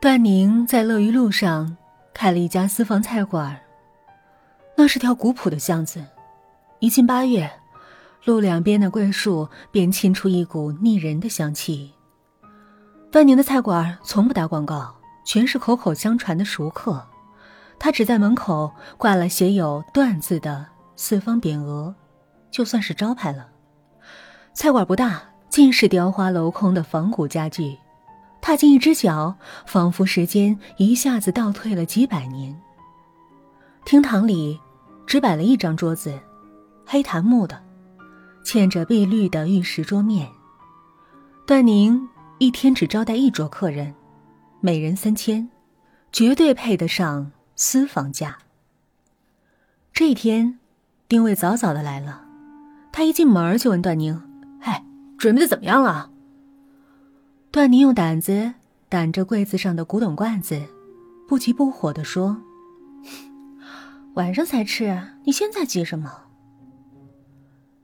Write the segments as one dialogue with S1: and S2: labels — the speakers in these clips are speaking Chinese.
S1: 段宁在乐余路上开了一家私房菜馆。那是条古朴的巷子，一进八月，路两边的桂树便沁出一股腻人的香气。段宁的菜馆从不打广告，全是口口相传的熟客。他只在门口挂了写有“段”字的四方匾额，就算是招牌了。菜馆不大，尽是雕花镂空的仿古家具。踏进一只脚，仿佛时间一下子倒退了几百年。厅堂里。只摆了一张桌子，黑檀木的，嵌着碧绿的玉石桌面。段宁一天只招待一桌客人，每人三千，绝对配得上私房价。这一天，丁卫早早的来了，他一进门就问段宁：“哎，准备的怎么样了？”段宁用胆子掸着柜子上的古董罐子，不急不火的说。晚上才吃，你现在急什么？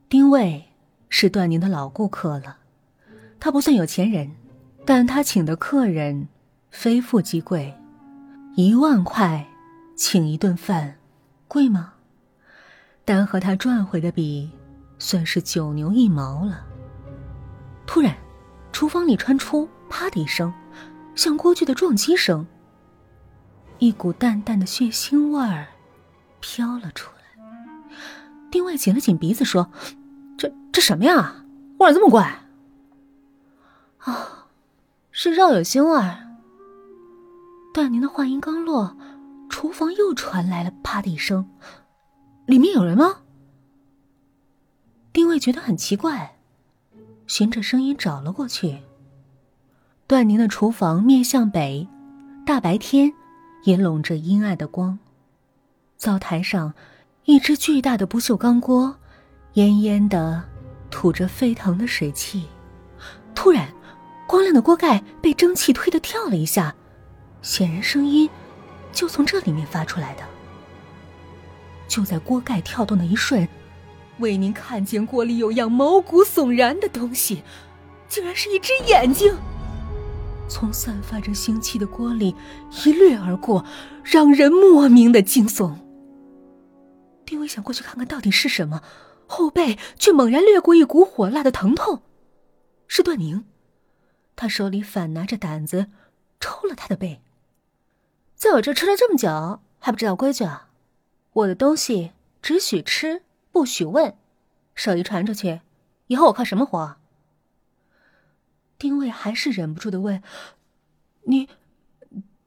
S1: 丁卫是段宁的老顾客了，他不算有钱人，但他请的客人非富即贵，一万块请一顿饭，贵吗？但和他赚回的比，算是九牛一毛了。突然，厨房里传出“啪”的一声，像锅具的撞击声，一股淡淡的血腥味儿。飘了出来，丁卫紧了紧鼻子说：“这这什么呀？味儿这么怪。”啊，是肉有腥味儿。段宁的话音刚落，厨房又传来了“啪”的一声，里面有人吗？丁卫觉得很奇怪，循着声音找了过去。段宁的厨房面向北，大白天也笼着阴暗的光。灶台上，一只巨大的不锈钢锅，烟烟的吐着沸腾的水汽。突然，光亮的锅盖被蒸汽推得跳了一下，显然声音就从这里面发出来的。就在锅盖跳动的一瞬，为您看见锅里有样毛骨悚然的东西，竟然是一只眼睛，从散发着腥气的锅里一掠而过，让人莫名的惊悚。丁伟想过去看看到底是什么，后背却猛然掠过一股火辣的疼痛，是段宁，他手里反拿着胆子抽了他的背。在我这吃了这么久，还不知道规矩啊？我的东西只许吃，不许问，手一传出去，以后我靠什么活？丁卫还是忍不住的问：“你，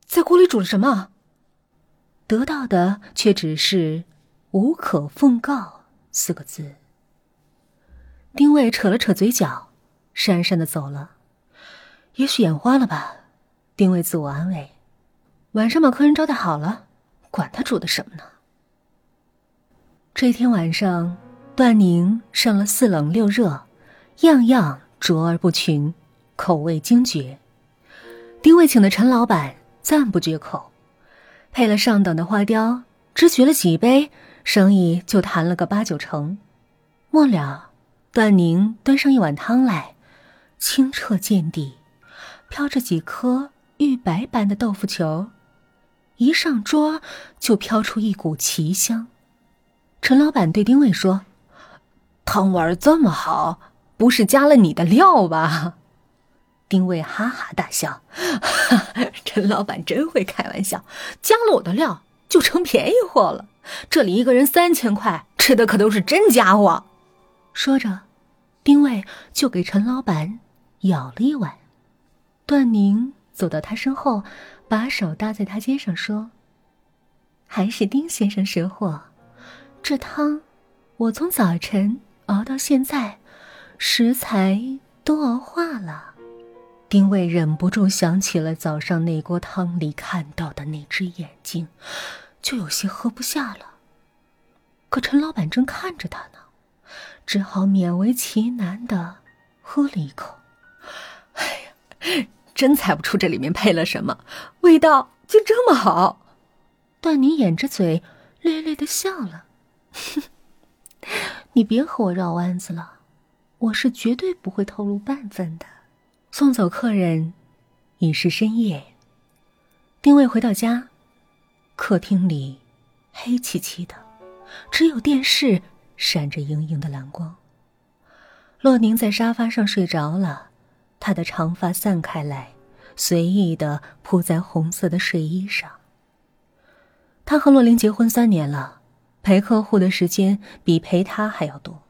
S1: 在锅里煮了什么？”得到的却只是。无可奉告四个字。丁卫扯了扯嘴角，讪讪的走了。也许眼花了吧？丁卫自我安慰。晚上把客人招待好了，管他煮的什么呢？这天晚上，段宁上了四冷六热，样样卓而不群，口味精绝。丁卫请的陈老板赞不绝口，配了上等的花雕，只举了几杯。生意就谈了个八九成，末了，段宁端上一碗汤来，清澈见底，飘着几颗玉白般的豆腐球，一上桌就飘出一股奇香。陈老板对丁卫说：“汤味儿这么好，不是加了你的料吧？”丁卫哈哈大笑：“ 陈老板真会开玩笑，加了我的料就成便宜货了。”这里一个人三千块，吃的可都是真家伙。说着，丁卫就给陈老板舀了一碗。段宁走到他身后，把手搭在他肩上说：“还是丁先生识货，这汤我从早晨熬到现在，食材都熬化了。”丁卫忍不住想起了早上那锅汤里看到的那只眼睛。就有些喝不下了。可陈老板正看着他呢，只好勉为其难的喝了一口。哎呀，真猜不出这里面配了什么，味道竟这么好。段宁掩着嘴，咧咧的笑了。哼 你别和我绕弯子了，我是绝对不会透露半分的。送走客人，已是深夜。丁卫回到家，客厅里黑漆漆的，只有电视闪着莹莹的蓝光。洛宁在沙发上睡着了，她的长发散开来，随意的铺在红色的睡衣上。他和洛林结婚三年了，陪客户的时间比陪他还要多。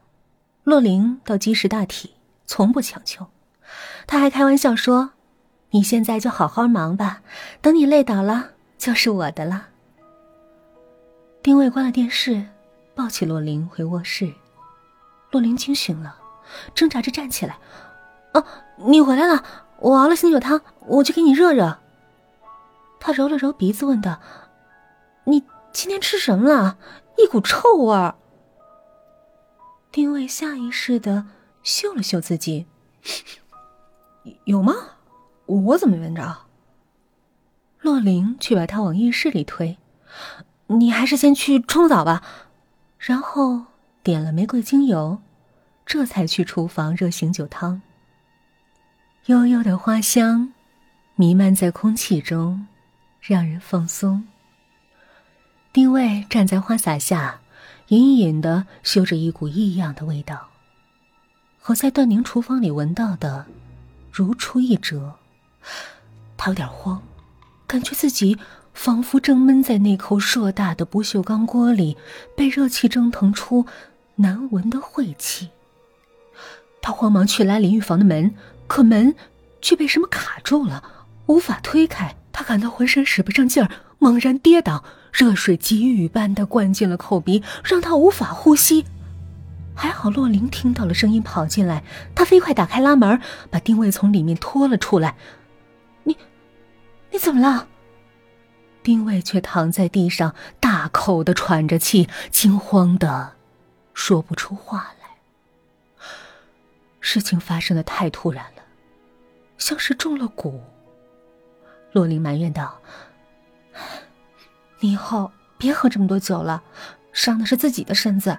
S1: 洛林倒基识大体，从不强求。他还开玩笑说。你现在就好好忙吧，等你累倒了，就是我的了。丁卫关了电视，抱起洛琳回卧室。洛琳惊醒了，挣扎着站起来。哦，你回来了，我熬了醒酒汤，我去给你热热。他揉了揉鼻子，问道：“你今天吃什么了？一股臭味儿。”丁卫下意识的嗅了嗅自己，有吗？我怎么没闻着？洛林却把他往浴室里推。你还是先去冲澡吧。然后点了玫瑰精油，这才去厨房热醒酒汤。悠悠的花香弥漫在空气中，让人放松。丁卫站在花洒下，隐隐的嗅着一股异样的味道，和在段宁厨房里闻到的如出一辙。他有点慌，感觉自己仿佛正闷在那口硕大的不锈钢锅里，被热气蒸腾出难闻的晦气。他慌忙去拉淋浴房的门，可门却被什么卡住了，无法推开。他感到浑身使不上劲儿，猛然跌倒，热水急雨般的灌进了口鼻，让他无法呼吸。还好洛琳听到了声音，跑进来，他飞快打开拉门，把丁卫从里面拖了出来。你你怎么了？丁卫却躺在地上，大口的喘着气，惊慌的说不出话来。事情发生的太突然了，像是中了蛊。洛琳埋怨道：“你以后别喝这么多酒了，伤的是自己的身子。”